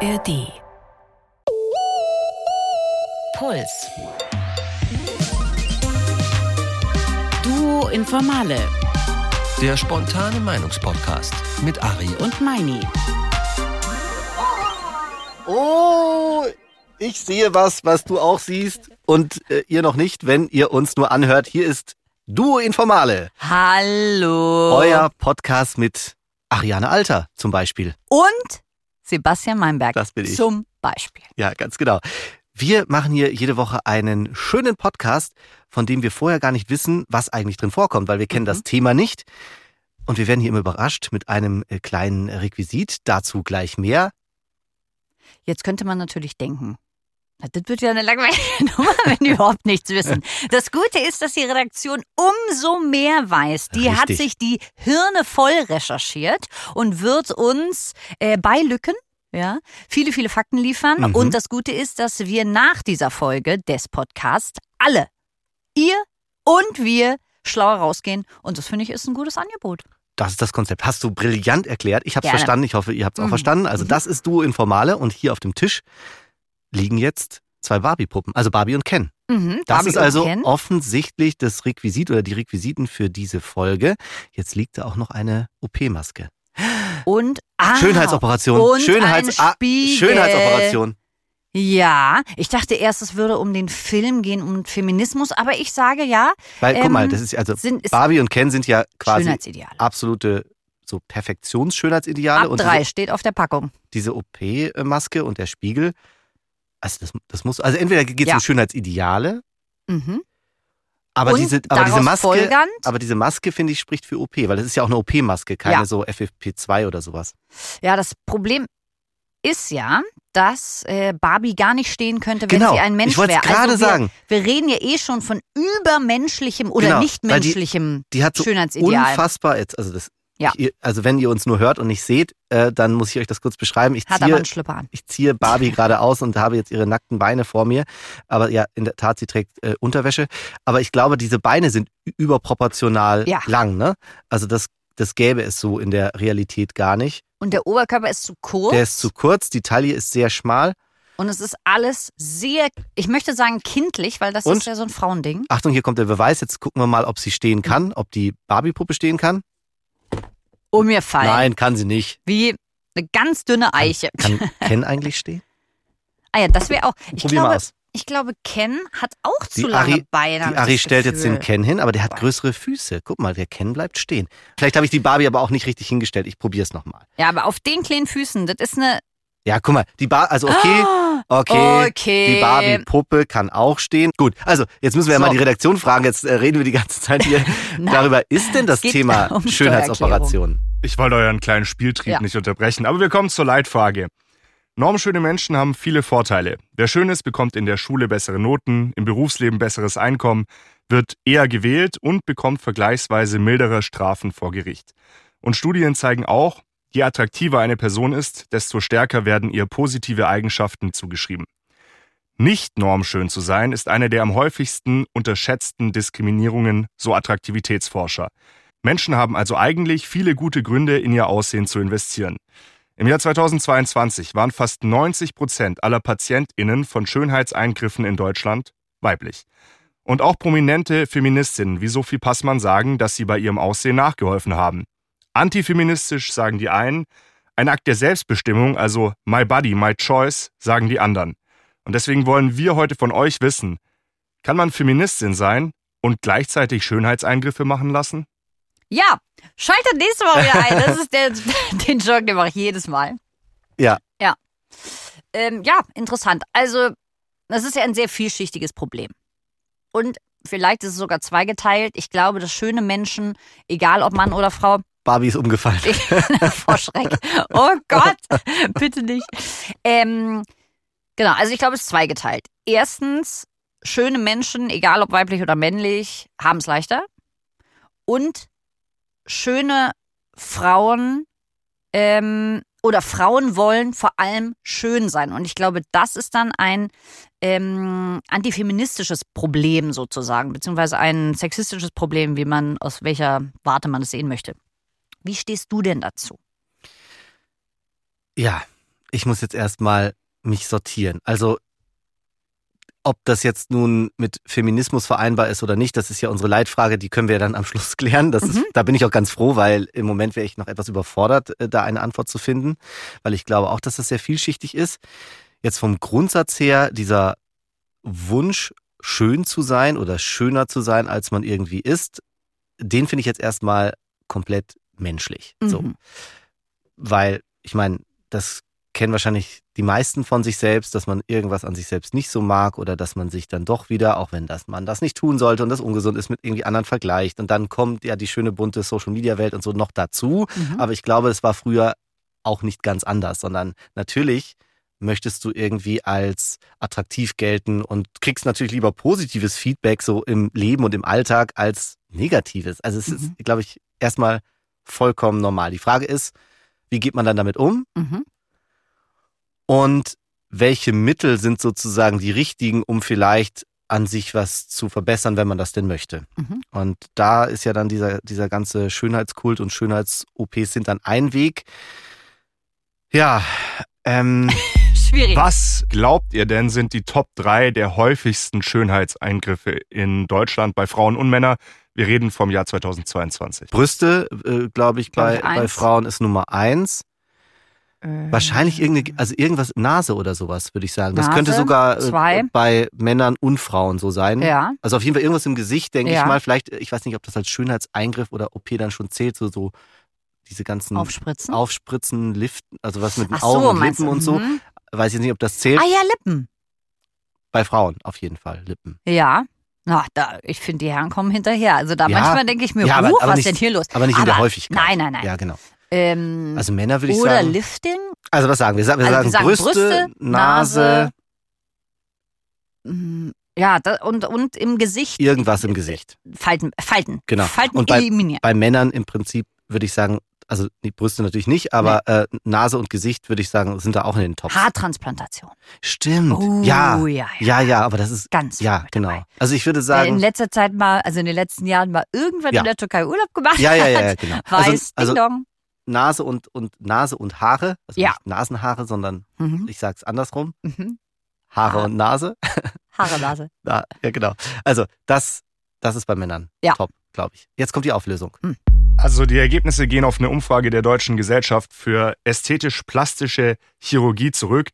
ARD. Puls. Duo Informale Der spontane Meinungspodcast mit Ari und Meini. Oh, ich sehe was, was du auch siehst und äh, ihr noch nicht, wenn ihr uns nur anhört. Hier ist Duo Informale, Hallo. euer Podcast mit Ariane Alter zum Beispiel. Und Sebastian Meinberg. Das bin ich. Zum Beispiel. Ja, ganz genau. Wir machen hier jede Woche einen schönen Podcast, von dem wir vorher gar nicht wissen, was eigentlich drin vorkommt, weil wir kennen das Thema nicht. Und wir werden hier immer überrascht mit einem äh, kleinen Requisit. Dazu gleich mehr. Jetzt könnte man natürlich denken, das wird ja eine langweilige Nummer, wenn die überhaupt nichts wissen. Das Gute ist, dass die Redaktion umso mehr weiß. Die hat Richtig. sich die Hirne voll recherchiert und wird uns äh, bei Lücken ja, viele, viele Fakten liefern. Mhm. Und das Gute ist, dass wir nach dieser Folge des Podcasts alle, ihr und wir, schlauer rausgehen. Und das finde ich ist ein gutes Angebot. Das ist das Konzept. Hast du brillant erklärt. Ich habe es verstanden. Ich hoffe, ihr habt es auch Mhm. verstanden. Also Mhm. das ist Duo Informale und hier auf dem Tisch liegen jetzt zwei Barbie-Puppen, also Barbie und Ken. Mhm, Das Barbie ist also offensichtlich das Requisit oder die Requisiten für diese Folge. Jetzt liegt da auch noch eine OP-Maske. Und ah, Schönheitsoperation. und Schönheits ein ah, Spiegel. Schönheitsoperation. Ja, ich dachte erst, es würde um den Film gehen, um Feminismus, aber ich sage ja, Weil, guck Ähm, mal, das ist also sind ist Barbie und Ken sind ja quasi absolute so Perfektionsschönheitsideale Ab und drei diese, steht auf der Packung. diese OP-Maske und der Spiegel. Also das, das muss also entweder geht es Ja. um Schönheitsideale, Mhm. aber und diese aber diese Maske folgernd, Aber diese Maske, finde ich, spricht für OP, weil das ist ja auch eine OP-Maske, keine Ja. so FFP2 oder sowas. ja, das Problem ist ja, dass äh, Barbie gar nicht stehen könnte, wenn Genau, sie ein Mensch ich wollte wäre. es gerade also wir, sagen. Wir reden ja eh schon von übermenschlichem oder Genau, nicht weil die- Die hat so Schönheitsideal. unfassbar, jetzt, also das, Ja. ich, also wenn ihr uns nur hört und nicht seht, äh, dann muss ich euch das kurz beschreiben. Ich Hat ziehe, ich ziehe Barbie gerade aus und habe jetzt ihre nackten Beine vor mir. Aber ja, in der Tat, sie trägt äh, Unterwäsche. Aber ich glaube, diese Beine sind überproportional Ja. lang, ne? Also das, das gäbe es so in der Realität gar nicht. Und der Oberkörper ist zu kurz. Der ist zu kurz, die Taille ist sehr schmal. Und es ist alles sehr, ich möchte sagen kindlich, weil das Und? ist ja so ein Frauending. Achtung, hier kommt der Beweis. Jetzt gucken wir mal, ob sie stehen kann, ob die Barbie-Puppe stehen kann. Um mir fallen. Nein, kann sie nicht. Wie eine ganz dünne Eiche. Kann Ken eigentlich stehen? Ah ja, das wäre auch. Ich Probier mal glaube, aus. ich glaube, Ken hat auch zu Die lange Ari- Beine. Die Ari stellt jetzt den Gefühl. Ken hin, aber der hat größere Füße. Guck mal, der Ken bleibt stehen. Vielleicht habe ich die Barbie aber auch nicht richtig hingestellt. Ich probiere es nochmal. Ja, aber auf den kleinen Füßen, das ist eine. Ja, guck mal, die Bar, also okay, Ah, okay. okay. Die Barbie-Puppe kann auch stehen. Gut, also jetzt müssen wir ja So. mal die Redaktion fragen. Jetzt äh, reden wir die ganze Zeit hier darüber. Ist denn das Thema um Schönheitsoperation? Ich wollte euren kleinen Spieltrieb Ja. nicht unterbrechen, aber wir kommen zur Leitfrage. Normschöne Menschen haben viele Vorteile. Wer schön ist, bekommt in der Schule bessere Noten, im Berufsleben besseres Einkommen, wird eher gewählt und bekommt vergleichsweise mildere Strafen vor Gericht. Und Studien zeigen auch, je attraktiver eine Person ist, desto stärker werden ihr positive Eigenschaften zugeschrieben. Nicht normschön zu sein ist eine der am häufigsten unterschätzten Diskriminierungen, so Attraktivitätsforscher. Menschen haben also eigentlich viele gute Gründe, in ihr Aussehen zu investieren. Im Jahr 2022 waren fast 90 Prozent aller PatientInnen von Schönheitseingriffen in Deutschland weiblich. Und auch prominente Feministinnen wie Sophie Passmann sagen, dass sie bei ihrem Aussehen nachgeholfen haben. Antifeministisch sagen die einen, ein Akt der Selbstbestimmung, also My Body, My Choice, sagen die anderen. Und deswegen wollen wir heute von euch wissen, kann man Feministin sein und gleichzeitig Schönheitseingriffe machen lassen? Ja, schaltet nächste Woche wieder ein. Das ist der, den Joke, den mache ich jedes Mal. Ja. Ja. Ähm, ja, interessant. Also, das ist ja ein sehr vielschichtiges Problem. Und vielleicht ist es sogar zweigeteilt. Ich glaube, dass schöne Menschen, egal ob Mann oder Frau, Barbie ist umgefallen. vor Schreck. Oh Gott, bitte nicht. Ähm, genau, also ich glaube, es ist zweigeteilt. Erstens, schöne Menschen, egal ob weiblich oder männlich, haben es leichter. Und schöne Frauen ähm, oder Frauen wollen vor allem schön sein. Und ich glaube, das ist dann ein ähm, antifeministisches Problem sozusagen, beziehungsweise ein sexistisches Problem, wie man, aus welcher Warte man es sehen möchte. Wie stehst du denn dazu? Ja, ich muss jetzt erstmal mich sortieren. Also ob das jetzt nun mit Feminismus vereinbar ist oder nicht, das ist ja unsere Leitfrage, die können wir dann am Schluss klären. Das ist, Mhm. da bin ich auch ganz froh, weil im Moment wäre ich noch etwas überfordert, äh, da eine Antwort zu finden, weil ich glaube auch, dass das sehr vielschichtig ist. Jetzt vom Grundsatz her, dieser Wunsch, schön zu sein oder schöner zu sein, als man irgendwie ist, den finde ich jetzt erstmal komplett menschlich. So Mhm. weil ich meine, das kennen wahrscheinlich die meisten von sich selbst, dass man irgendwas an sich selbst nicht so mag oder dass man sich dann doch wieder, auch wenn das man das nicht tun sollte und das ungesund ist, mit irgendwie anderen vergleicht. Und dann kommt ja die schöne bunte Social Media Welt und so noch dazu. Mhm. Aber ich glaube, es war früher auch nicht ganz anders, sondern natürlich möchtest du irgendwie als attraktiv gelten und kriegst natürlich lieber positives Feedback so im Leben und im Alltag als negatives. Also es ist, Mhm. glaube ich, erstmal vollkommen normal. Die Frage ist, wie geht man dann damit um Mhm. und welche Mittel sind sozusagen die richtigen, um vielleicht an sich was zu verbessern, wenn man das denn möchte. Mhm. Und da ist ja dann dieser, dieser ganze Schönheitskult und Schönheits-OPs sind dann ein Weg. Ja, ähm, Schwierig. Was glaubt ihr denn sind die Top 3 der häufigsten Schönheitseingriffe in Deutschland bei Frauen und Männern? Wir reden vom Jahr 2022. Brüste, äh, glaube ich, Glaub bei, ich, bei. Frauen ist Nummer eins. Äh, Wahrscheinlich irgendeine, also irgendwas, Nase oder sowas, würde ich sagen. Das Nase, könnte sogar äh, zwei. bei Männern und Frauen so sein. Ja. Also auf jeden Fall irgendwas im Gesicht, denke Ja. ich mal. Vielleicht, ich weiß nicht, ob das als Schönheitseingriff oder OP dann schon zählt, so, so diese ganzen Aufspritzen. Aufspritzen, Liften, also was mit den Ach so, Augen und meinst Lippen du? und so. Mhm. Weiß jetzt nicht, ob das zählt. Ah ja, Lippen. Bei Frauen auf jeden Fall, Lippen. Ja. Na, da, ich finde, die Herren kommen hinterher. Also da Ja. manchmal denke ich mir, Ja, aber- huch, aber was nicht- ist denn hier los? Aber nicht in der Aber- Häufigkeit. Nein, nein, nein. Ja, genau. Ähm, Also Männer würde ich oder sagen. Lifting? Also was sagen wir? Wir sagen, Also wir sagen Brüste, Brüste, Nase, Nase, Mm, Ja, da, und, und im Gesicht. irgendwas im Gesicht. Falten, Falten. Genau. Falten Und bei- eliminieren. Bei Männern im Prinzip würde ich sagen, also die Brüste natürlich nicht, aber äh, Nase und Gesicht würde ich sagen, sind da auch in den Tops. Haartransplantation. Stimmt. Oh, ja. ja, ja. Ja, aber das ist Ganz ja, genau. dabei. Also ich würde Wer in sagen, letzter Zeit mal, also in den letzten Jahren mal irgendwann Ja. in der Türkei Urlaub gemacht ja, ja, ja, ja hat, genau. weiß, Also, also Ding Dong. Nase und und Nase und Haare, also Ja. nicht Nasenhaare, sondern Mhm. ich sag's andersrum, Mhm. Haare Ah. und Nase. Haare, Nase. Ja, ja, genau. Also das das ist bei Männern Ja. top, glaube ich. Jetzt kommt die Auflösung. Also die Ergebnisse gehen auf eine Umfrage der Deutschen Gesellschaft für ästhetisch-plastische Chirurgie zurück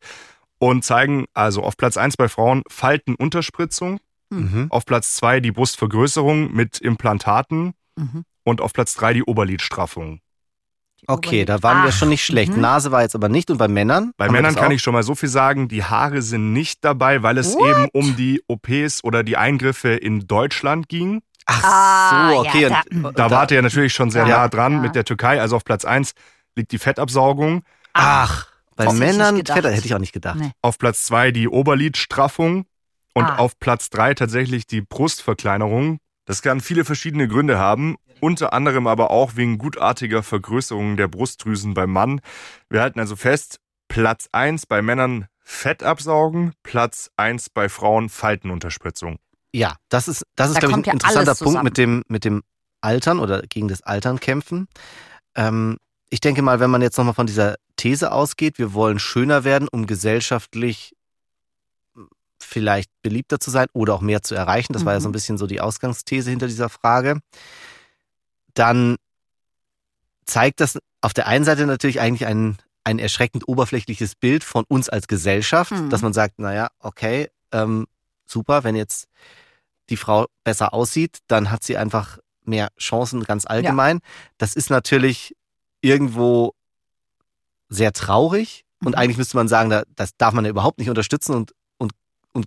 und zeigen also auf Platz 1 bei Frauen Faltenunterspritzung, Mhm. auf Platz 2 die Brustvergrößerung mit Implantaten Mhm. und auf Platz 3 die Oberlidstraffung. Okay, da waren wir Ach, schon nicht schlecht. mhm. Nase war jetzt aber nicht und bei Männern? Bei Männern kann ich schon mal so viel sagen, die Haare sind nicht dabei, weil es What? eben um die OPs oder die Eingriffe in Deutschland ging. Ach Ah, so, okay. ja, da- Da wart ihr natürlich schon sehr Ja. nah dran Ja. mit der Türkei. Also auf Platz 1 liegt die Fettabsaugung, Ach, bei Männern. Fett, hätte ich auch nicht gedacht. Nee. auf Platz 2 die Oberlidstraffung und Ah. auf Platz 3 tatsächlich die Brustverkleinerung. Das kann viele verschiedene Gründe haben, unter anderem aber auch wegen gutartiger Vergrößerung der Brustdrüsen beim Mann. Wir halten also fest, Platz 1 bei Männern Fettabsaugen, Platz 1 bei Frauen Faltenunterspritzung. Ja, das ist, das ist Da glaube ich, ein interessanter Punkt mit dem, mit dem Altern oder gegen das Altern kämpfen. Ähm, ich denke mal, wenn man jetzt nochmal von dieser These ausgeht, wir wollen schöner werden, um gesellschaftlich vielleicht beliebter zu sein oder auch mehr zu erreichen. Das war ja so ein Mhm. bisschen so die Ausgangsthese hinter dieser Frage. Dann zeigt das auf der einen Seite natürlich eigentlich ein, ein erschreckend oberflächliches Bild von uns als Gesellschaft, Mhm. dass man sagt, naja, okay, ähm, super, wenn jetzt die Frau besser aussieht, dann hat sie einfach mehr Chancen ganz allgemein. Das ist natürlich irgendwo sehr traurig und Mhm. eigentlich müsste man sagen, da, das darf man ja überhaupt nicht unterstützen und, und, und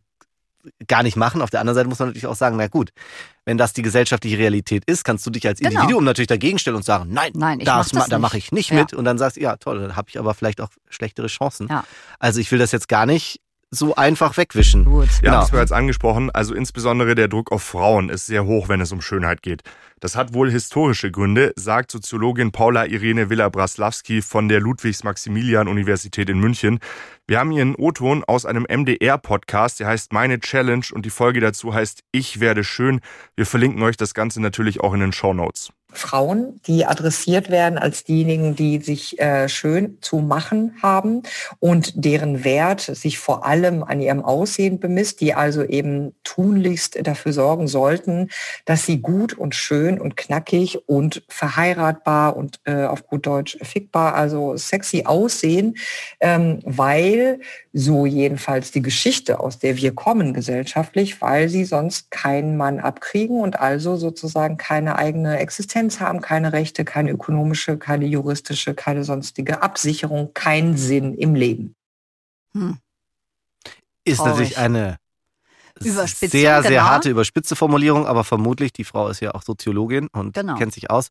gar nicht machen. Auf der anderen Seite muss man natürlich auch sagen, na gut, wenn das die gesellschaftliche Realität ist, kannst du dich als Genau. Individuum natürlich dagegen stellen und sagen, nein, Nein, ich das, mach das da mache ich nicht Ja. mit und dann sagst du, ja toll, dann habe ich aber vielleicht auch schlechtere Chancen. Ja. Also ich will das jetzt gar nicht so einfach wegwischen. Gut. Wir Genau. haben es bereits angesprochen, also insbesondere der Druck auf Frauen ist sehr hoch, wenn es um Schönheit geht. Das hat wohl historische Gründe, sagt Soziologin Paula Irene Villa-Braslawski von der Ludwigs-Maximilian-Universität in München. Wir haben hier einen O-Ton aus einem MDR-Podcast, der heißt Meine Challenge und die Folge dazu heißt Ich werde schön. Wir verlinken euch das Ganze natürlich auch in den Show Notes. Frauen, die adressiert werden als diejenigen, die sich äh, schön zu machen haben und deren Wert sich vor allem an ihrem Aussehen bemisst, die also eben tunlichst dafür sorgen sollten, dass sie gut und schön und knackig und verheiratbar und äh, auf gut Deutsch fickbar, also sexy aussehen, ähm, weil so jedenfalls die Geschichte, aus der wir kommen gesellschaftlich, weil sie sonst keinen Mann abkriegen und also sozusagen keine eigene Existenz haben, keine Rechte, keine ökonomische, keine juristische, keine sonstige Absicherung, keinen Sinn im Leben. Hm. Ist Traurig. natürlich eine Überspitzung, sehr, sehr genau. harte, überspitze Formulierung, aber vermutlich, die Frau ist ja auch Soziologin und Genau. kennt sich aus,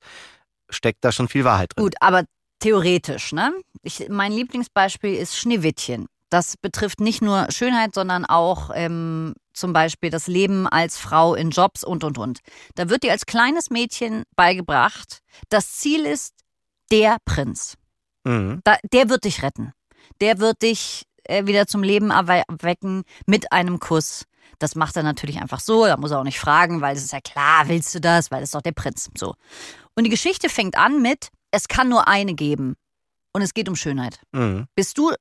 steckt da schon viel Wahrheit drin. Gut, aber theoretisch, ne? Ich, mein Lieblingsbeispiel ist Schneewittchen. Das betrifft nicht nur Schönheit, sondern auch ähm, zum Beispiel das Leben als Frau in Jobs und, und, und. Da wird dir als kleines Mädchen beigebracht, das Ziel ist der Prinz. Mhm. Da, der wird dich retten. Der wird dich äh, wieder zum Leben erwecken mit einem Kuss. Das macht er natürlich einfach so, da muss er auch nicht fragen, weil es ist ja klar, willst du das, weil es ist doch der Prinz. So. Und die Geschichte fängt an mit, es kann nur eine geben. Und es geht um Schönheit. Mhm. Bist du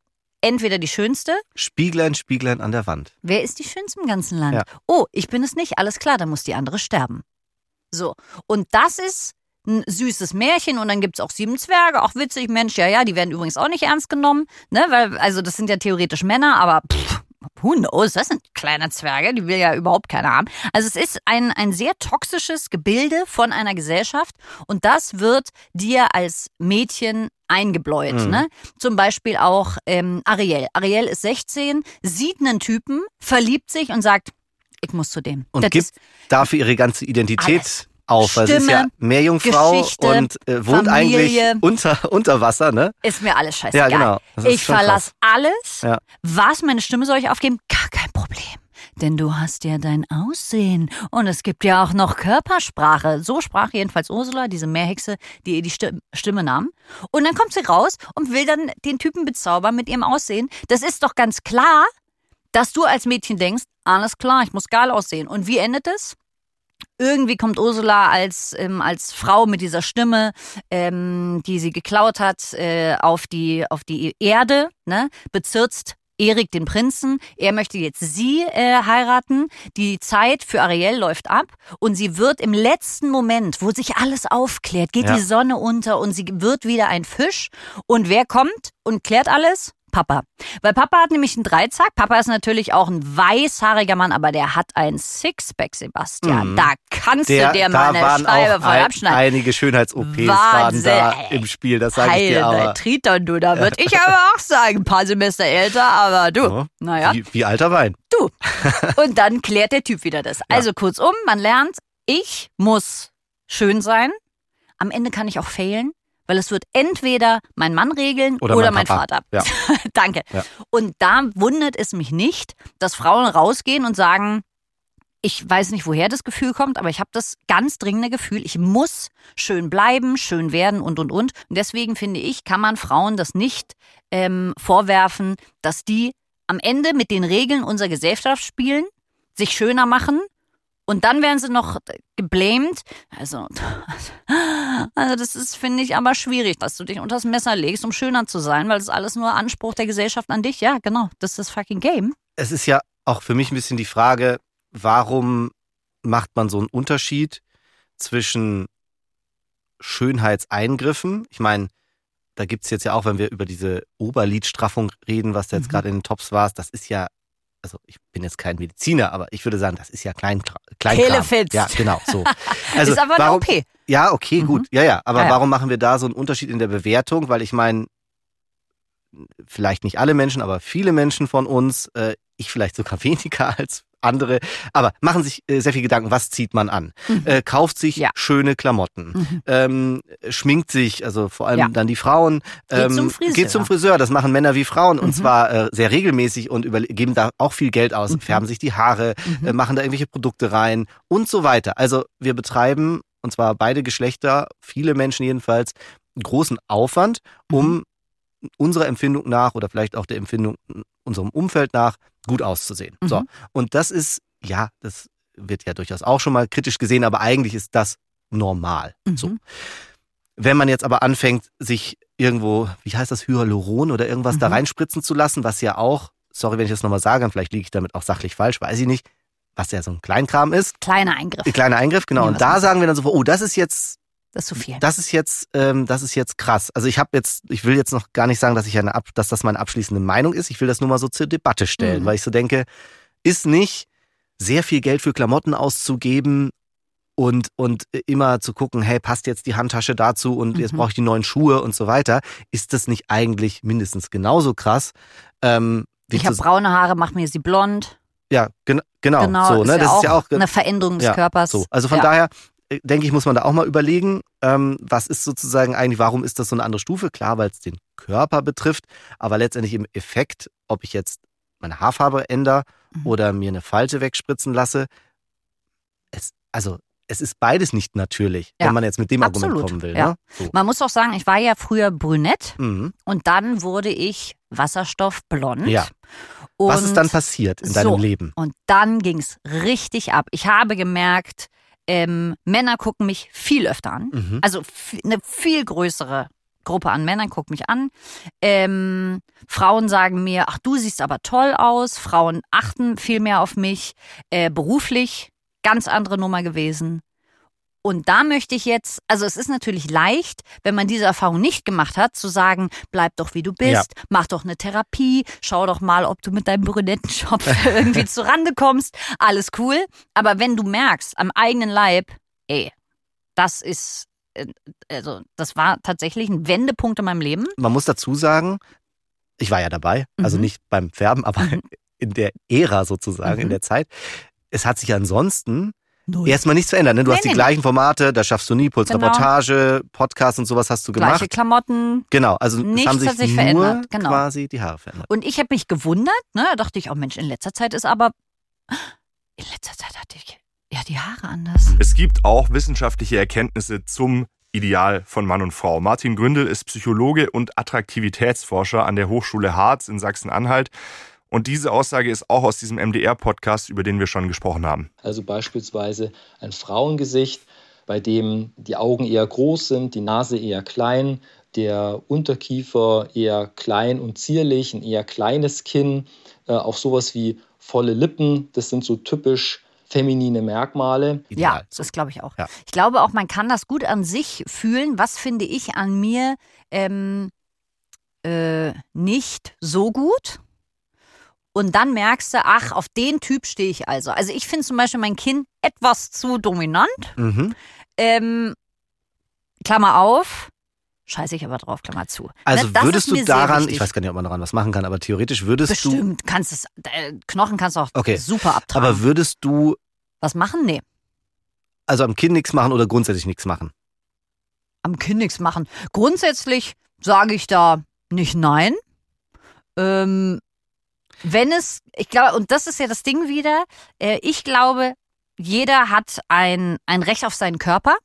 entweder die Schönste? Spieglein, Spieglein an der Wand. Wer ist die Schönste im ganzen Land? Ja. Oh, ich bin es nicht. Alles klar, dann muss die andere sterben. So. Und das ist ein süßes Märchen und dann gibt es auch sieben Zwerge, auch witzig, Mensch, ja, ja, die werden übrigens auch nicht ernst genommen, ne, weil, also das sind ja theoretisch Männer, aber pff, who knows, das sind kleine Zwerge, die will ja überhaupt keiner haben. Also es ist ein, ein sehr toxisches Gebilde von einer Gesellschaft und das wird dir als Mädchen eingebläut. Mhm. Ne? Zum Beispiel auch ähm, Ariel. Ariel ist 16, sieht einen Typen, verliebt sich und sagt, ich muss zu dem. Und Das gibt ist, dafür ihre ganze Identität Alles. Auf. weil sie ist ja Stimme, Meerjungfrau Geschichte, und äh, wohnt Familie. eigentlich unter, unter Wasser, ne? ist mir alles scheißegal. Ja, genau. Ich verlasse alles. Ja. Was, meine Stimme soll ich aufgeben? Gar kein Problem. Denn du hast ja dein Aussehen. Und es gibt ja auch noch Körpersprache. So sprach jedenfalls Ursula, diese Meerhexe, die ihr die Sti- Stimme nahm. Und dann kommt sie raus und will dann den Typen bezaubern mit ihrem Aussehen. Das ist doch ganz klar, dass du als Mädchen denkst, alles klar, ich muss geil aussehen. Und wie endet es? Irgendwie kommt Ursula als, ähm, als Frau mit dieser Stimme, ähm, die sie geklaut hat, äh, auf, die, auf die Erde, ne? bezirzt Erik den Prinzen. Er möchte jetzt sie äh, heiraten. Die Zeit für Ariel läuft ab und sie wird im letzten Moment, wo sich alles aufklärt, geht Ja. die Sonne unter und sie wird wieder ein Fisch. Und wer kommt und klärt alles? Papa. Weil Papa hat nämlich einen Dreizack. Papa ist natürlich auch ein weißhaariger Mann, aber der hat ein Sixpack, Sebastian. Mhm. Da kannst Der, du dir mal eine Scheibe voll ein, abschneiden. einige Schönheits-OPs waren da im Spiel, das sage ich dir aber. Triton, du. Da würde ich aber auch sagen, ein paar Semester älter, aber du. Ja, Naja. Wie, wie alter Wein. Und dann klärt der Typ wieder das. Also kurzum, man lernt, ich muss schön sein. Am Ende kann ich auch failen, weil es wird entweder mein Mann regeln Oder oder, mein mein. Vater. Ja. Danke. Ja. Und da wundert es mich nicht, dass Frauen rausgehen und sagen, ich weiß nicht, woher das Gefühl kommt, aber ich habe das ganz dringende Gefühl, ich muss schön bleiben, schön werden und, und, und. Und deswegen finde ich, kann man Frauen das nicht ähm, vorwerfen, dass die am Ende mit den Regeln unserer Gesellschaft spielen, sich schöner machen und dann werden sie noch geblamed. Also, also das ist, finde ich, aber schwierig, dass du dich unter das Messer legst, um schöner zu sein, weil das ist alles nur Anspruch der Gesellschaft an dich. Ja, genau, das ist das fucking Game. Es ist ja auch für mich ein bisschen die Frage, warum macht man so einen Unterschied zwischen Schönheitseingriffen? Ich meine, da gibt es jetzt ja auch, wenn wir über diese Oberlidstraffung reden, was da jetzt Mhm. gerade in den Tops war, das ist ja, also ich bin jetzt kein Mediziner, aber ich würde sagen, das ist ja klein, Kleinkram. Kehlefitz. Ja, genau, so. Also, ist aber eine warum, OP. Ja, okay, Mhm. gut. Ja, ja. Aber Ja, ja. warum machen wir da so einen Unterschied in der Bewertung? Weil ich meine, vielleicht nicht alle Menschen, aber viele Menschen von uns, äh, ich vielleicht sogar weniger als andere, aber machen sich äh, sehr viel Gedanken, was zieht man an? Mhm. Äh, kauft sich Ja. schöne Klamotten, Mhm. ähm, schminkt sich, also vor allem Ja. dann die Frauen. Geht ähm, zum Friseur. Geht zum Friseur. Das machen Männer wie Frauen und Mhm. zwar äh, sehr regelmäßig und geben da auch viel Geld aus, Mhm. färben sich die Haare, Mhm. äh, machen da irgendwelche Produkte rein und so weiter. Also wir betreiben, und zwar beide Geschlechter, viele Menschen jedenfalls, großen Aufwand, um unserer Empfindung nach oder vielleicht auch der Empfindung unserem Umfeld nach gut auszusehen. Mhm. So. Und das ist, ja, das wird ja durchaus auch schon mal kritisch gesehen, aber eigentlich ist das normal. Mhm. So. Wenn man jetzt aber anfängt, sich irgendwo, wie heißt das, Hyaluron oder irgendwas da Mhm. reinspritzen zu lassen, was ja auch, sorry, wenn ich das nochmal sage, und vielleicht liege ich damit auch sachlich falsch, weiß ich nicht, was ja so ein Kleinkram ist. Kleiner Eingriff. Ein kleiner Eingriff, genau. Ja, und da sagen wir dann so, oh, das ist jetzt, Das ist zu viel. das ist jetzt, ähm, das ist jetzt krass. Also ich habe jetzt, ich will jetzt noch gar nicht sagen, dass ich eine, Ab dass das meine abschließende Meinung ist. Ich will das nur mal so zur Debatte stellen, Mhm. weil ich so denke, ist nicht sehr viel Geld für Klamotten auszugeben und und immer zu gucken, hey, passt jetzt die Handtasche dazu und jetzt Mhm. brauche ich die neuen Schuhe und so weiter. Ist das nicht eigentlich mindestens genauso krass? Ähm, Ich habe braune Haare, mach mir sie blond. ja, gen genau, Genau, so, ist ne? ja Das ist ja auch eine Veränderung des ja, Körpers. so. Also von ja. daher denke ich, muss man da auch mal überlegen, ähm, was ist sozusagen eigentlich, warum ist das so eine andere Stufe? Klar, weil es den Körper betrifft, aber letztendlich im Effekt, ob ich jetzt meine Haarfarbe ändere Mhm. oder mir eine Falte wegspritzen lasse, es, also es ist beides nicht natürlich, Ja, wenn man jetzt mit dem Argument absolut, kommen will. ja. Ne? So. Man muss auch sagen, ich war ja früher brünett Mhm. und dann wurde ich wasserstoffblond. Ja. Was ist dann passiert in deinem so. Leben? Und dann ging es richtig ab. Ich habe gemerkt, ähm, Männer gucken mich viel öfter an. Mhm. Also eine viel größere Gruppe an Männern guckt mich an. Ähm, Frauen sagen mir, ach, du siehst aber toll aus. Frauen achten viel mehr auf mich. Äh, beruflich ganz andere Nummer gewesen. Und da möchte ich jetzt, also es ist natürlich leicht, wenn man diese Erfahrung nicht gemacht hat, zu sagen, bleib doch wie du bist, Ja. mach doch eine Therapie, schau doch mal, ob du mit deinem brünetten Schopf irgendwie zurande kommst, alles cool. Aber wenn du merkst am eigenen Leib, ey, das ist, äh, also das war tatsächlich ein Wendepunkt in meinem Leben. Man muss dazu sagen, ich war ja dabei, also Mhm. nicht beim Färben, aber Mhm. in der Ära sozusagen, in Mhm. der Zeit. Es hat sich ansonsten Null. erstmal nichts verändert. Ne? Du Nee, hast die nee. gleichen Formate, da schaffst du nie, Puls, Genau. Reportage, Podcast und sowas hast du Gleiche gemacht. Klamotten. Genau, also Nichts haben sich hat sich nur verändert, genau. quasi die Haare verändert. Und ich habe mich gewundert, ne, da dachte ich, oh Mensch, in letzter Zeit ist aber, in letzter Zeit hatte ich ja die Haare anders. Es gibt auch wissenschaftliche Erkenntnisse zum Ideal von Mann und Frau. Martin Gründel ist Psychologe und Attraktivitätsforscher an der Hochschule Harz in Sachsen-Anhalt. Und diese Aussage ist auch aus diesem MDR-Podcast, über den wir schon gesprochen haben. Also beispielsweise ein Frauengesicht, bei dem die Augen eher groß sind, die Nase eher klein, der Unterkiefer eher klein und zierlich, ein eher kleines Kinn, äh, auch sowas wie volle Lippen, das sind so typisch feminine Merkmale. Ideal. Ja, das glaube ich auch. Ja. Ich glaube auch, man kann das gut an sich fühlen. Was finde ich an mir ähm, äh, nicht so gut? Und dann merkst du, ach, auf den Typ stehe ich also. Also ich finde zum Beispiel mein Kinn etwas zu dominant. Mhm. Ähm, Klammer auf, scheiße ich aber drauf, Klammer zu. Also Ne, das würdest du daran, ich weiß gar nicht, ob man daran was machen kann, aber theoretisch würdest du, Bestimmt, kannst es, äh, Knochen kannst du auch Okay. super abtragen. aber würdest du Was machen? Nee. also am Kinn nichts machen oder grundsätzlich nichts machen? am Kinn nichts machen. Grundsätzlich sage ich da nicht nein. Ähm, wenn es, ich glaube, und das ist ja das Ding wieder, äh, ich glaube, jeder hat ein, ein Recht auf seinen Körper.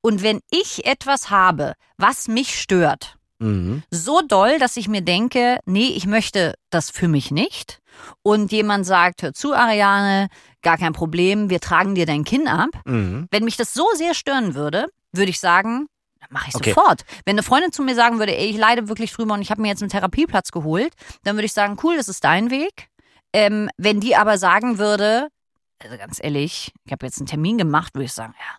Und wenn ich etwas habe, was mich stört, Mhm. so doll, dass ich mir denke, nee, ich möchte das für mich nicht. Und jemand sagt, hör zu, Ariane, gar kein Problem, wir tragen dir dein Kinn ab. Mhm. Wenn mich das so sehr stören würde, würde ich sagen, mache ich Okay. sofort. Wenn eine Freundin zu mir sagen würde, ey, ich leide wirklich drüber und ich habe mir jetzt einen Therapieplatz geholt, dann würde ich sagen, cool, das ist dein Weg. Ähm, wenn die aber sagen würde, also ganz ehrlich, ich habe jetzt einen Termin gemacht, würde ich sagen, ja,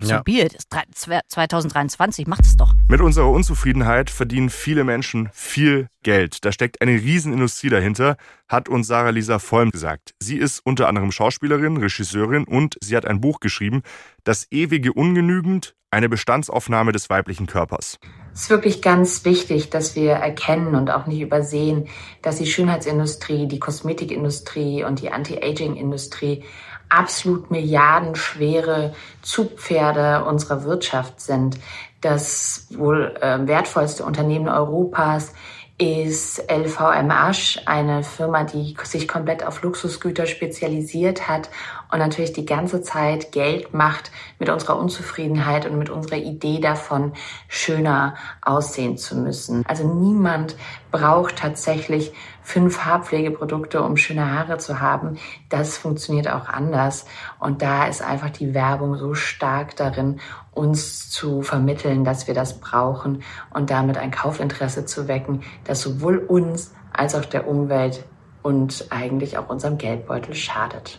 so Ja. zwe- 2023, macht es doch. Mit unserer Unzufriedenheit verdienen viele Menschen viel Geld. Da steckt eine Riesenindustrie dahinter, hat uns Sarah Lisa Vollm gesagt. Sie ist unter anderem Schauspielerin, Regisseurin und sie hat ein Buch geschrieben, Das ewige Ungenügend, eine Bestandsaufnahme des weiblichen Körpers. Es ist wirklich ganz wichtig, dass wir erkennen und auch nicht übersehen, dass die Schönheitsindustrie, die Kosmetikindustrie und die Anti-Aging-Industrie absolut milliardenschwere Zugpferde unserer Wirtschaft sind. Das wohl äh, wertvollste Unternehmen Europas ist LVMH, eine Firma, die sich komplett auf Luxusgüter spezialisiert hat und natürlich die ganze Zeit Geld macht mit unserer Unzufriedenheit und mit unserer Idee davon, schöner aussehen zu müssen. Also niemand braucht tatsächlich fünf Haarpflegeprodukte, um schöne Haare zu haben. Das funktioniert auch anders. Und da ist einfach die Werbung so stark darin, uns zu vermitteln, dass wir das brauchen und damit ein Kaufinteresse zu wecken, das sowohl uns als auch der Umwelt und eigentlich auch unserem Geldbeutel schadet.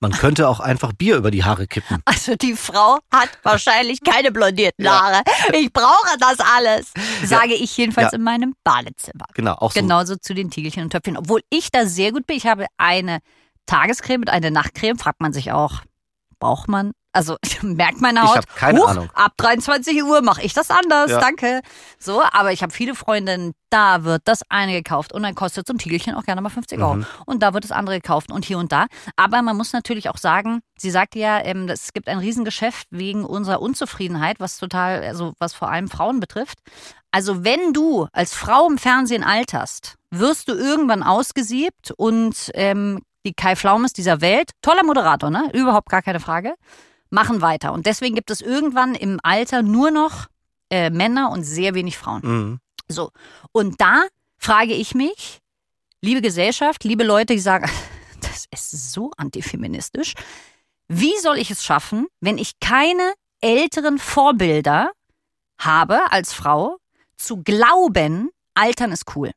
Man könnte auch einfach Bier über die Haare kippen. Also die Frau hat wahrscheinlich keine blondierten Haare. Ich brauche das alles, sage ich jedenfalls Ja. in meinem Badezimmer. Genau, auch so. Genauso zu den Tiegelchen und Töpfchen. Obwohl ich da sehr gut bin. Ich habe eine Tagescreme und eine Nachtcreme. Fragt man sich auch, braucht man? Also merkt meine Ich Haut. hab keine Huch, Ahnung. Ab 23 Uhr mache ich das anders. Ja. Danke. So, aber ich habe viele Freundinnen, da wird das eine gekauft und dann kostet so ein Tiegelchen auch gerne mal 50 Euro. Mhm. Und da wird das andere gekauft und hier und da. Aber man muss natürlich auch sagen, sie sagte ja, ähm, es gibt ein Riesengeschäft wegen unserer Unzufriedenheit, was total, also was vor allem Frauen betrifft. Also wenn du als Frau im Fernsehen alterst, wirst du irgendwann ausgesiebt und ähm, die Kai Flaumes dieser Welt, toller Moderator, ne? Überhaupt gar keine Frage, machen weiter. Und deswegen gibt es irgendwann im Alter nur noch äh, Männer und sehr wenig Frauen. Mhm. So. Und da frage ich mich, liebe Gesellschaft, liebe Leute, die sagen, das ist so antifeministisch. Wie soll ich es schaffen, wenn ich keine älteren Vorbilder habe als Frau, zu glauben, Altern ist cool?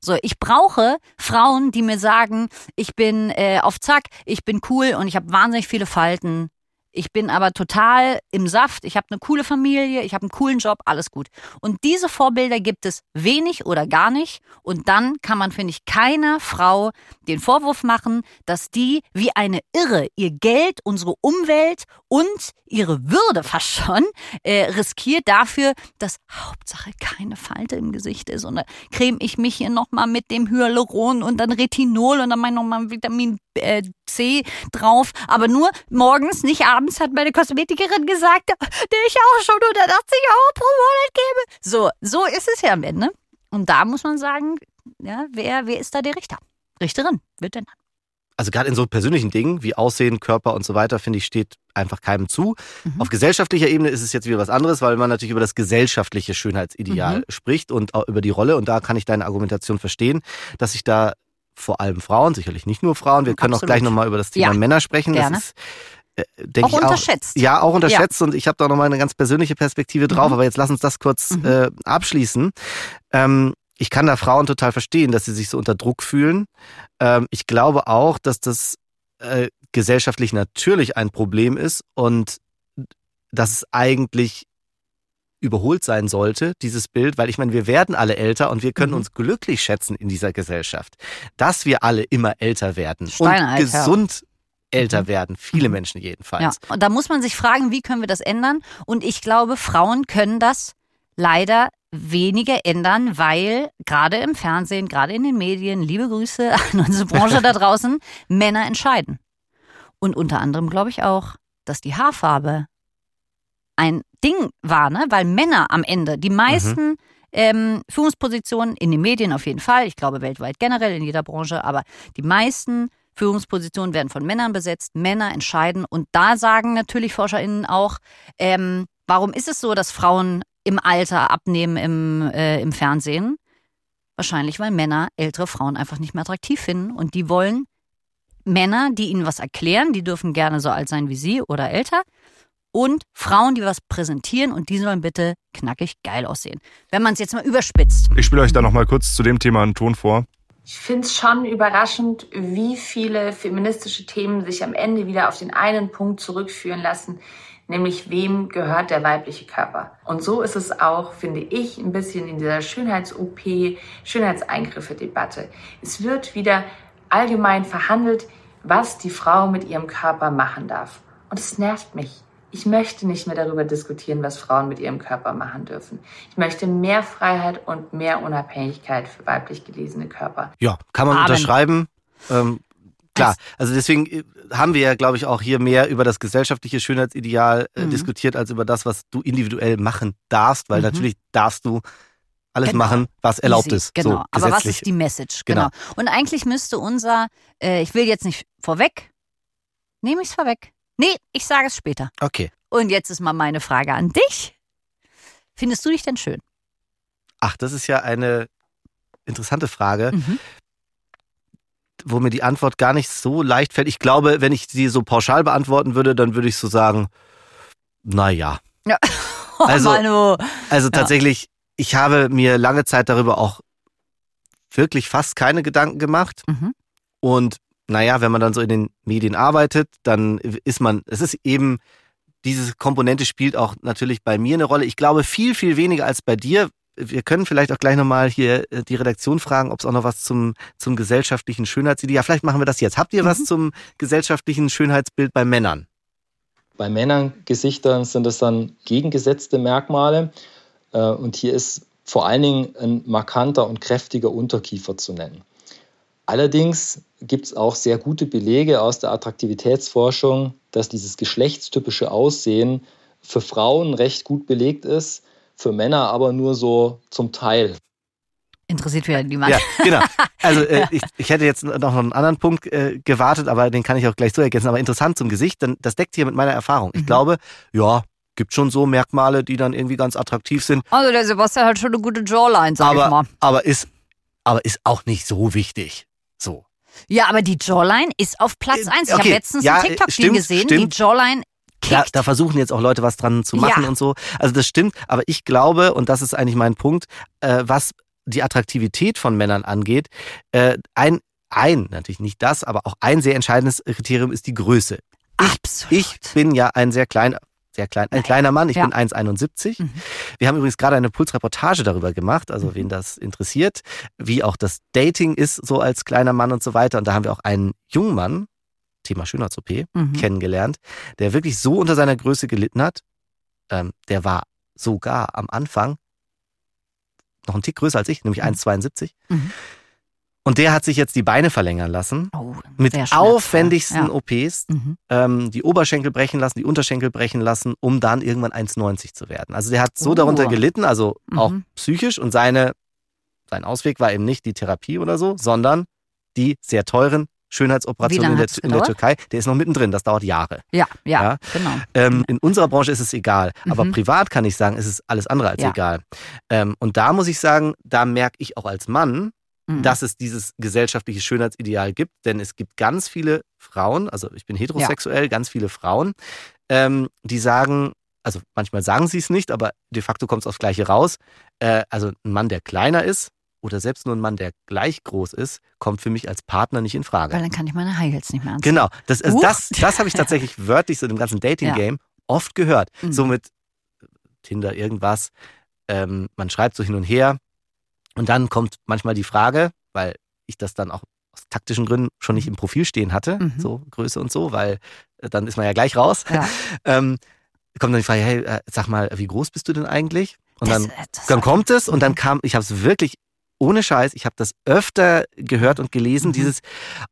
So, ich brauche Frauen, die mir sagen, ich bin äh, auf Zack, ich bin cool und ich habe wahnsinnig viele Falten. Ich bin aber total im Saft, ich habe eine coole Familie, ich habe einen coolen Job, alles gut. Und diese Vorbilder gibt es wenig oder gar nicht. Und dann kann man, finde ich, keiner Frau den Vorwurf machen, dass die wie eine Irre ihr Geld, unsere Umwelt und ihre Würde fast schon äh, riskiert dafür, dass Hauptsache keine Falte im Gesicht ist. Und da creme ich mich hier nochmal mit dem Hyaluron und dann Retinol und dann mein nochmal Vitamin äh, C drauf. Aber nur morgens, nicht abends, hat meine Kosmetikerin gesagt, der ich auch schon 180 Euro pro Monat gebe. So, so ist es ja am Ende. Und da muss man sagen, ja, wer, wer ist da der Richter? Richterin, wird denn? Also gerade in so persönlichen Dingen wie Aussehen, Körper und so weiter, finde ich, steht einfach keinem zu. Mhm. Auf gesellschaftlicher Ebene ist es jetzt wieder was anderes, weil man natürlich über das gesellschaftliche Schönheitsideal Mhm. spricht und auch über die Rolle. Und da kann ich deine Argumentation verstehen, dass sich da vor allem Frauen, sicherlich nicht nur Frauen, wir können auch Absolut. gleich nochmal über das Thema Ja, Männer sprechen. gerne. Das ist, äh, denke Auch ich, unterschätzt. Auch, ja, auch unterschätzt. Und ich habe da nochmal eine ganz persönliche Perspektive drauf. Mhm. Aber jetzt lass uns das kurz Mhm. äh, abschließen. Ähm, ich kann da Frauen total verstehen, dass sie sich so unter Druck fühlen. Ähm, ich glaube auch, dass das äh, gesellschaftlich natürlich ein Problem ist und dass es eigentlich überholt sein sollte, dieses Bild, weil ich meine, wir werden alle älter und wir können Mhm. uns glücklich schätzen in dieser Gesellschaft, dass wir alle immer älter werden und ja. gesund älter Mhm. werden, viele Mhm. Menschen Ja, jedenfalls. und da muss man sich fragen, wie können wir das ändern? Und ich glaube, Frauen können das leider weniger ändern, weil gerade im Fernsehen, gerade in den Medien, liebe Grüße an unsere Branche da draußen, Männer entscheiden. Und unter anderem glaube ich auch, dass die Haarfarbe ein Ding war, ne? weil Männer am Ende die meisten ähm, Führungspositionen in den Medien auf jeden Fall, ich glaube weltweit generell in jeder Branche, aber die meisten Führungspositionen werden von Männern besetzt, Männer entscheiden und da sagen natürlich ForscherInnen auch, ähm, warum ist es so, dass Frauen im Alter abnehmen im, äh, im Fernsehen? Wahrscheinlich, weil Männer ältere Frauen einfach nicht mehr attraktiv finden und die wollen Männer, die ihnen was erklären, die dürfen gerne so alt sein wie sie oder älter. Und Frauen, die was präsentieren und die sollen bitte knackig geil aussehen. Wenn man es jetzt mal überspitzt. Ich spiele euch da nochmal kurz zu dem Thema einen Ton vor. Ich finde es schon überraschend, wie viele feministische Themen sich am Ende wieder auf den einen Punkt zurückführen lassen, nämlich wem gehört der weibliche Körper. Und so ist es auch, finde ich, ein bisschen in dieser Schönheits-OP, Schönheitseingriffe-Debatte. Es wird wieder allgemein verhandelt, was die Frau mit ihrem Körper machen darf. Und es nervt mich. Ich möchte nicht mehr darüber diskutieren, was Frauen mit ihrem Körper machen dürfen. Ich möchte mehr Freiheit und mehr Unabhängigkeit für weiblich gelesene Körper. Ja, kann man Amen. unterschreiben. Ähm, klar, also deswegen äh, haben wir ja, glaube ich, auch hier mehr über das gesellschaftliche Schönheitsideal äh, Mhm. diskutiert, als über das, was du individuell machen darfst, weil Mhm. natürlich darfst du alles Genau. machen, was erlaubt Easy, ist. Genau. So, Aber was ist die Message? Genau. Genau. Und eigentlich müsste unser, äh, ich will jetzt nicht vorweg Nehme ich's vorweg. Nee, ich sage es später. Okay. Und jetzt ist mal meine Frage an dich. Findest du dich denn schön? Ach, das ist ja eine interessante Frage, Mhm. wo mir die Antwort gar nicht so leicht fällt. Ich glaube, wenn ich sie so pauschal beantworten würde, dann würde ich so sagen, naja. Oh, Also- Manu. Also tatsächlich, ich habe mir lange Zeit darüber auch wirklich fast keine Gedanken gemacht. Mhm. Und naja, wenn man dann so in den Medien arbeitet, dann ist man, es ist eben, diese Komponente spielt auch natürlich bei mir eine Rolle. Ich glaube viel, viel weniger als bei dir. Wir können vielleicht auch gleich nochmal hier äh, die Redaktion fragen, ob es auch noch was zum, zum gesellschaftlichen Schönheitsideal. Vielleicht machen wir das jetzt. Habt ihr was zum gesellschaftlichen Schönheitsbild bei Männern? Bei Männergesichtern sind es dann gegengesetzte Merkmale. Äh, Und hier ist vor allen Dingen ein markanter und kräftiger Unterkiefer zu nennen. Allerdings gibt es auch sehr gute Belege aus der Attraktivitätsforschung, dass dieses geschlechtstypische Aussehen für Frauen recht gut belegt ist, für Männer aber nur so zum Teil. Interessiert wieder niemand. Ja, genau. Also äh, ich, ich hätte jetzt noch einen anderen Punkt äh, gewartet, aber den kann ich auch gleich so ergänzen. Aber interessant zum Gesicht, denn das deckt sich ja mit meiner Erfahrung. Ich Mhm. glaube, ja, gibt schon so Merkmale, die dann irgendwie ganz attraktiv sind, Also der Sebastian hat schon eine gute Jawline, sag ich aber, mal. aber ist aber ist auch nicht so wichtig. Ja, aber die Jawline ist auf Platz Äh, 1. Ich okay, habe letztens ja, ein TikTok stimmt, gesehen. stimmt. Die Jawline Da, da versuchen jetzt auch Leute was dran zu machen Ja. und so. Also das stimmt, aber ich glaube, und das ist eigentlich mein Punkt, äh, was die Attraktivität von Männern angeht, äh, ein, ein, natürlich nicht das, aber auch ein sehr entscheidendes Kriterium ist die Größe. Absolut. Ich bin ja ein sehr kleiner, sehr klein, ein kleiner Mann. Ich Ja. bin 1,71. Mhm. Wir haben übrigens gerade eine Pulsreportage darüber gemacht, also wen das interessiert, wie auch das Dating ist, so als kleiner Mann und so weiter. Und da haben wir auch einen jungen Mann, Thema Schönheits-OP, Mhm. kennengelernt, der wirklich so unter seiner Größe gelitten hat. Ähm, der war sogar am Anfang noch ein Tick größer als ich, nämlich 1,72. Mhm. Und der hat sich jetzt die Beine verlängern lassen. Oh, Mit aufwendigsten Ja. OPs Mhm. ähm, die Oberschenkel brechen lassen, die Unterschenkel brechen lassen, um dann irgendwann 1,90 zu werden. Also der hat so Oh. darunter gelitten, also auch Mhm. psychisch und seine, sein Ausweg war eben nicht die Therapie oder so, sondern die sehr teuren Schönheitsoperationen in der, in der? Türkei. Der ist noch mittendrin, das dauert Jahre. Ja, ja, Ja. genau. Ähm, in unserer Branche ist es egal, aber Mhm. privat kann ich sagen, ist es alles andere als Ja. egal. Ähm, und da muss ich sagen, da merke ich auch als Mann, Mhm. dass es dieses gesellschaftliche Schönheitsideal gibt, denn es gibt ganz viele Frauen, also ich bin heterosexuell, ganz viele Frauen, ähm, die sagen, also manchmal sagen sie es nicht, aber de facto kommt es aufs Gleiche raus. Äh, also ein Mann, der kleiner ist oder selbst nur ein Mann, der gleich groß ist, kommt für mich als Partner nicht in Frage. Weil dann kann ich meine High Heels nicht mehr anziehen. Genau, das, also das, das habe ich tatsächlich wörtlich so in dem ganzen Dating-Game oft gehört. Mhm. So mit Tinder, irgendwas. Ähm, man schreibt so hin und her und dann kommt manchmal die Frage, weil ich das dann auch aus taktischen Gründen schon nicht im Profil stehen hatte, Mhm. so Größe und so, weil äh, dann ist man ja gleich raus. Ja. ähm, kommt dann die Frage, hey, äh, sag mal, wie groß bist du denn eigentlich? Und Das- dann, äh, das dann kommt es und dann Mhm. kam, ich habe es wirklich ohne Scheiß, ich habe das öfter gehört und gelesen, Mhm. dieses,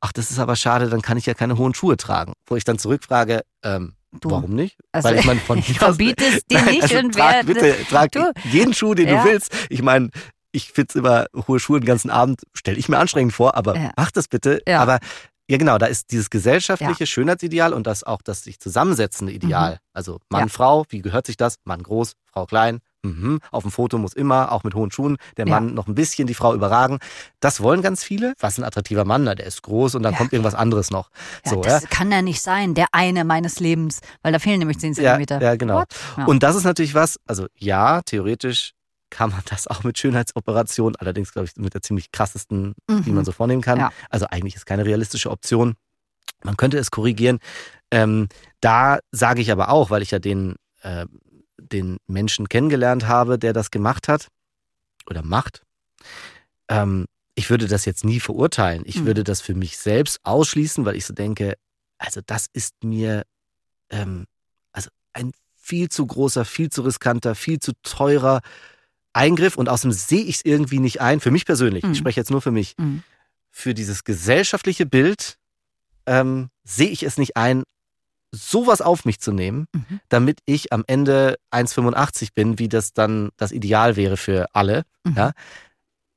ach, das ist aber schade, dann kann ich ja keine hohen Schuhe tragen. Wo ich dann zurückfrage, ähm, Du. warum nicht? Also, Weil ich meine, von ich mir aus- verbiete es dir nicht also und trag wer- bitte, trag du. jeden Schuh, den Ja. du willst. Ich meine, ich find's immer hohe Schuhe den ganzen Abend, stelle ich mir anstrengend vor, aber Ja. mach das bitte. Ja. Aber ja genau, da ist dieses gesellschaftliche Schönheitsideal und das auch das sich zusammensetzende Ideal. Mhm. Also Mann, Ja. Frau, wie gehört sich das? Mann groß, Frau klein. Mhm. Auf dem Foto muss immer, auch mit hohen Schuhen, der Ja. Mann noch ein bisschen, die Frau überragen. Das wollen ganz viele. Was ein attraktiver Mann, na, der ist groß und dann Ja. kommt irgendwas anderes noch. Ja, so, das ja. kann ja nicht sein, der eine meines Lebens, weil da fehlen nämlich 10 Zentimeter. Ja, ja genau. Ja. Und das ist natürlich was, also ja, theoretisch kann man das auch mit Schönheitsoperationen, allerdings glaube ich mit der ziemlich krassesten, die Mhm. man so vornehmen kann. Ja. Also eigentlich ist keine realistische Option. Man könnte es korrigieren. Ähm, da sage ich aber auch, weil ich ja den, äh, den Menschen kennengelernt habe, der das gemacht hat oder macht. Ähm, ich würde das jetzt nie verurteilen. Ich Mhm. würde das für mich selbst ausschließen, weil ich so denke, also das ist mir ähm, also ein viel zu großer, viel zu riskanter, viel zu teurer Eingriff und außerdem sehe ich es irgendwie nicht ein, für mich persönlich, Mhm. ich spreche jetzt nur für mich, Mhm. für dieses gesellschaftliche Bild ähm, sehe ich es nicht ein, sowas auf mich zu nehmen, Mhm. damit ich am Ende 1,85 bin, wie das dann das Ideal wäre für alle. Mhm. Ja?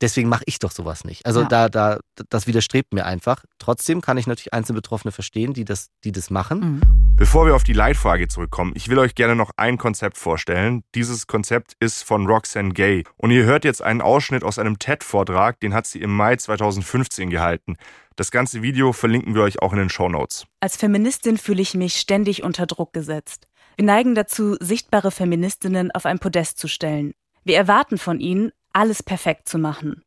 Deswegen mache ich doch sowas nicht. Also Ja. da, da, das widerstrebt mir einfach. Trotzdem kann ich natürlich einzelne Betroffene verstehen, die das, die das machen. Mhm. Bevor wir auf die Leitfrage zurückkommen, ich will euch gerne noch ein Konzept vorstellen. Dieses Konzept ist von Roxanne Gay. Und ihr hört jetzt einen Ausschnitt aus einem TED-Vortrag, den hat sie im Mai 2015 gehalten. Das ganze Video verlinken wir euch auch in den Show Notes. Als Feministin fühle ich mich ständig unter Druck gesetzt. Wir neigen dazu, sichtbare Feministinnen auf ein Podest zu stellen. Wir erwarten von ihnen, alles perfekt zu machen.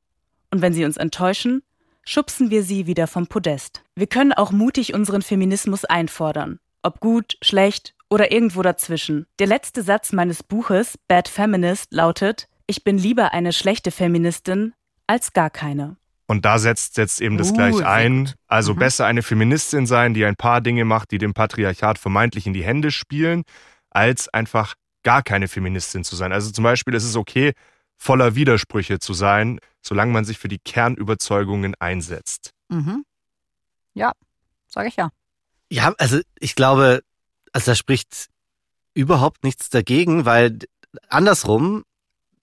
Und wenn sie uns enttäuschen, schubsen wir sie wieder vom Podest. Wir können auch mutig unseren Feminismus einfordern. Ob gut, schlecht oder irgendwo dazwischen. Der letzte Satz meines Buches Bad Feminist lautet, ich bin lieber eine schlechte Feministin als gar keine. Und da setzt jetzt eben das Uh, gleich ein. Also Mhm. besser eine Feministin sein, die ein paar Dinge macht, die dem Patriarchat vermeintlich in die Hände spielen, als einfach gar keine Feministin zu sein. Also zum Beispiel ist es okay, voller Widersprüche zu sein, solange man sich für die Kernüberzeugungen einsetzt. Mhm. Ja, sage ich ja. Ja, also ich glaube, also da spricht überhaupt nichts dagegen, weil andersrum,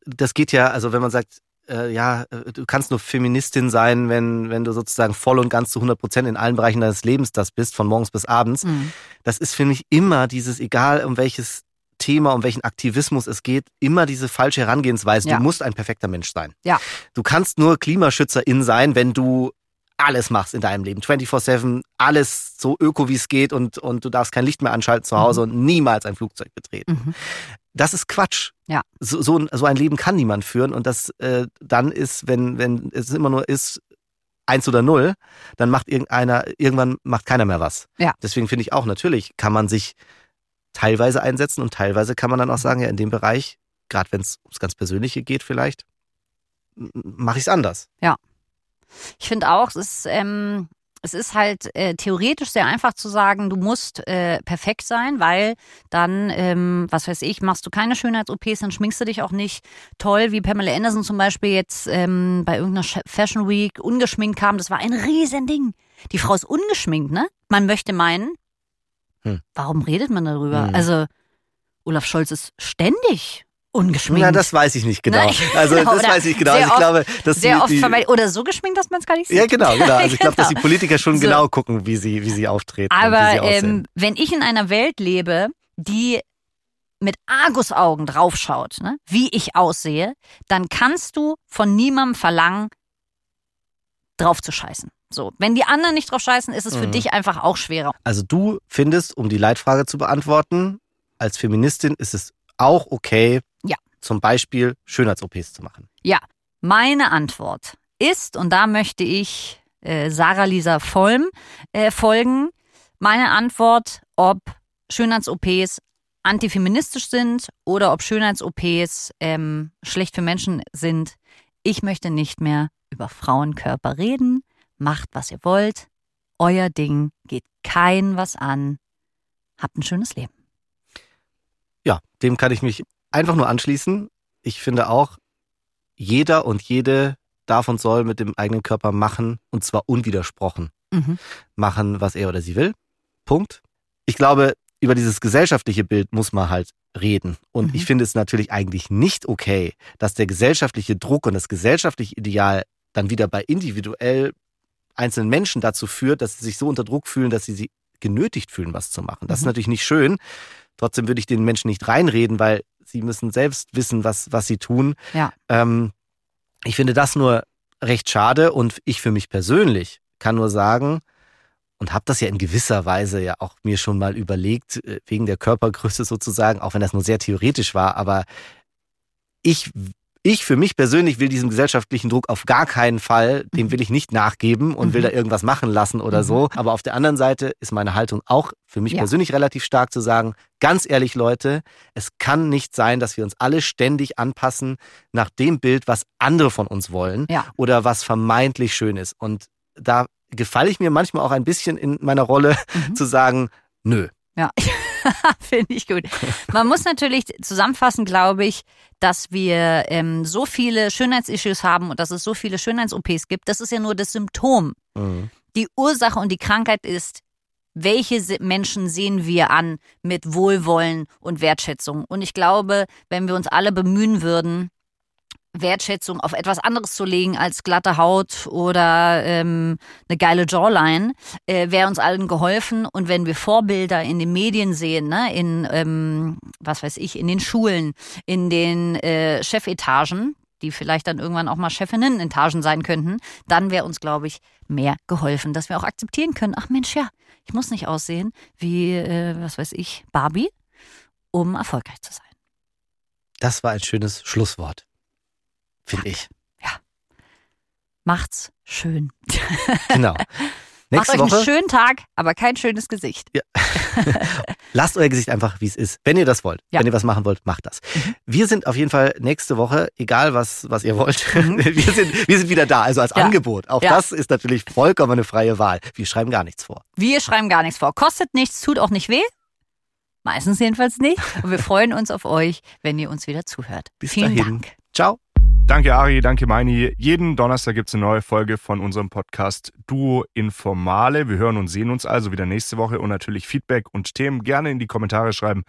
das geht ja, also wenn man sagt, äh, ja, äh, du kannst nur Feministin sein, wenn, wenn du sozusagen voll und ganz zu 100 Prozent in allen Bereichen deines Lebens das bist, von morgens bis abends. Mhm. Das ist, finde ich, immer dieses, egal um welches Thema, um welchen Aktivismus es geht, immer diese falsche Herangehensweise. Ja. Du musst ein perfekter Mensch sein. Ja. Du kannst nur Klimaschützerin sein, wenn du alles machst in deinem Leben. 24-7, alles so öko, wie es geht und, und du darfst kein Licht mehr anschalten zu Hause und niemals ein Flugzeug betreten. Mhm. Das ist Quatsch. Ja. So, so, ein- so ein Leben kann niemand führen und das äh, dann ist, wenn, wenn es immer nur ist, eins oder null, dann macht irgendeiner, irgendwann macht keiner mehr was. Ja. Deswegen finde ich auch, natürlich kann man sich teilweise einsetzen und teilweise kann man dann auch sagen, ja, in dem Bereich, gerade wenn es ums ganz Persönliche geht vielleicht, mache ich es anders. Ich finde auch, es ist, ähm, es ist halt äh, theoretisch sehr einfach zu sagen, du musst äh, perfekt sein, weil dann, ähm, was weiß ich, machst du keine Schönheits-OPs, dann schminkst du dich auch nicht toll, wie Pamela Anderson zum Beispiel jetzt ähm, bei irgendeiner Fashion Week ungeschminkt kam. Das war ein Riesending. Die Frau ist ungeschminkt, ne? Man möchte meinen, Hm. warum redet man darüber? Hm. Also, Olaf Scholz ist ständig ungeschminkt. Ja, das weiß ich nicht genau. Nein, also genau, das weiß ich genau. sehr Also ich glaube, dass sehr die, oft die. Oder so geschminkt, dass man es gar nicht sieht. Ja, genau, genau. Also ich glaube, dass die Genau. Politiker schon So. genau gucken, wie sie, wie sie auftreten. Aber sie ähm, wenn ich in einer Welt lebe, die mit Argusaugen draufschaut, ne, wie ich aussehe, dann kannst du von niemandem verlangen, drauf zu scheißen. So, wenn die anderen nicht drauf scheißen, ist es für Mhm. dich einfach auch schwerer. Also du findest, um die Leitfrage zu beantworten, als Feministin ist es auch okay, Ja. zum Beispiel Schönheits-OPs zu machen. Meine Antwort ist, und da möchte ich äh, Sarah Lisa Vollm äh, folgen, meine Antwort, ob Schönheits-OPs antifeministisch sind oder ob Schönheits-OPs ähm, schlecht für Menschen sind. Ich möchte nicht mehr über Frauenkörper reden. Macht, was ihr wollt. Euer Ding geht kein was an. Habt ein schönes Leben. Ja, dem kann ich mich einfach nur anschließen. Ich finde auch, jeder und jede darf und soll mit dem eigenen Körper machen, und zwar unwidersprochen. Mhm. machen, was er oder sie will. Punkt. Ich glaube, über dieses gesellschaftliche Bild muss man halt reden. Und Mhm. ich finde es natürlich eigentlich nicht okay, dass der gesellschaftliche Druck und das gesellschaftliche Ideal dann wieder bei individuell einzelnen Menschen dazu führt, dass sie sich so unter Druck fühlen, dass sie sich genötigt fühlen, was zu machen. Das ist Mhm. natürlich nicht schön. Trotzdem würde ich den Menschen nicht reinreden, weil sie müssen selbst wissen, was, was sie tun. Ja. Ähm, ich finde das nur recht schade und ich für mich persönlich kann nur sagen und habe das ja in gewisser Weise ja auch mir schon mal überlegt, äh, wegen der Körpergröße sozusagen, auch wenn das nur sehr theoretisch war, aber ich, ich für mich persönlich will diesem gesellschaftlichen Druck auf gar keinen Fall, dem will ich nicht nachgeben und will Mhm. da irgendwas machen lassen oder Mhm. so. Aber auf der anderen Seite ist meine Haltung auch für mich Ja. persönlich relativ stark zu sagen, ganz ehrlich Leute, es kann nicht sein, dass wir uns alle ständig anpassen nach dem Bild, was andere von uns wollen Ja. oder was vermeintlich schön ist. Und da gefalle ich mir manchmal auch ein bisschen in meiner Rolle Mhm. zu sagen, nö. Ja, finde ich gut. Man muss natürlich zusammenfassen, glaube ich, dass wir ähm, so viele Schönheitsissues haben und dass es so viele Schönheits-OPs gibt. Das ist ja nur das Symptom. Mhm. Die Ursache und die Krankheit ist, welche Menschen sehen wir an mit Wohlwollen und Wertschätzung. Und ich glaube, wenn wir uns alle bemühen würden, Wertschätzung auf etwas anderes zu legen als glatte Haut oder ähm, eine geile Jawline, äh, wäre uns allen geholfen. Und wenn wir Vorbilder in den Medien sehen, ne, in, ähm, was weiß ich, in den Schulen, in den äh, Chefetagen, die vielleicht dann irgendwann auch mal Chefinnen-Etagen sein könnten, dann wäre uns, glaube ich, mehr geholfen, dass wir auch akzeptieren können, ach Mensch, ja, ich muss nicht aussehen wie, äh, was weiß ich, Barbie, um erfolgreich zu sein. Das war ein schönes Schlusswort, finde ich. Ja. Macht's schön. Genau. Macht Nächste euch einen Woche schönen Tag, aber kein schönes Gesicht. lasst euer Gesicht einfach, wie es ist. Wenn ihr das wollt, Ja. wenn ihr was machen wollt, macht das. Wir sind auf jeden Fall nächste Woche, egal was, was ihr wollt, wir, sind, wir sind wieder da, also als Mhm. Ja. Angebot. Auch Ja. das ist natürlich vollkommen eine freie Wahl. Wir schreiben gar nichts vor. Wir schreiben gar nichts vor. Kostet nichts, tut auch nicht weh. Meistens jedenfalls nicht. Und wir freuen uns auf euch, wenn ihr uns wieder zuhört. Bis Vielen dahin. Dank. Ciao. Danke Ari, danke Meini. Jeden Donnerstag gibt es eine neue Folge von unserem Podcast Duo Informale. Wir hören und sehen uns also wieder nächste Woche und natürlich Feedback und Themen gerne in die Kommentare schreiben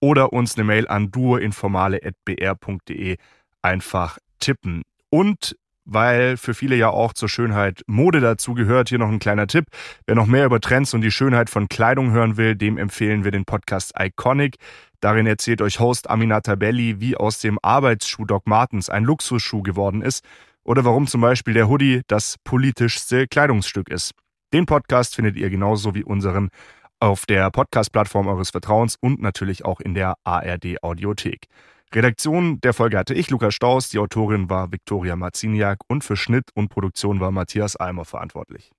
oder uns eine Mail an duoinformale.br.de einfach tippen. Und weil für viele ja auch zur Schönheit Mode dazu gehört, hier noch ein kleiner Tipp. Wer noch mehr über Trends und die Schönheit von Kleidung hören will, dem empfehlen wir den Podcast Iconic. Darin erzählt euch Host Aminata Belli, wie aus dem Arbeitsschuh Doc Martens ein Luxusschuh geworden ist oder warum zum Beispiel der Hoodie das politischste Kleidungsstück ist. Den Podcast findet ihr genauso wie unseren auf der Podcast-Plattform eures Vertrauens und natürlich auch in der ARD Audiothek. Redaktion der Folge hatte ich, Lukas Staus, die Autorin war Viktoria Marziniak und für Schnitt und Produktion war Matthias Almer verantwortlich.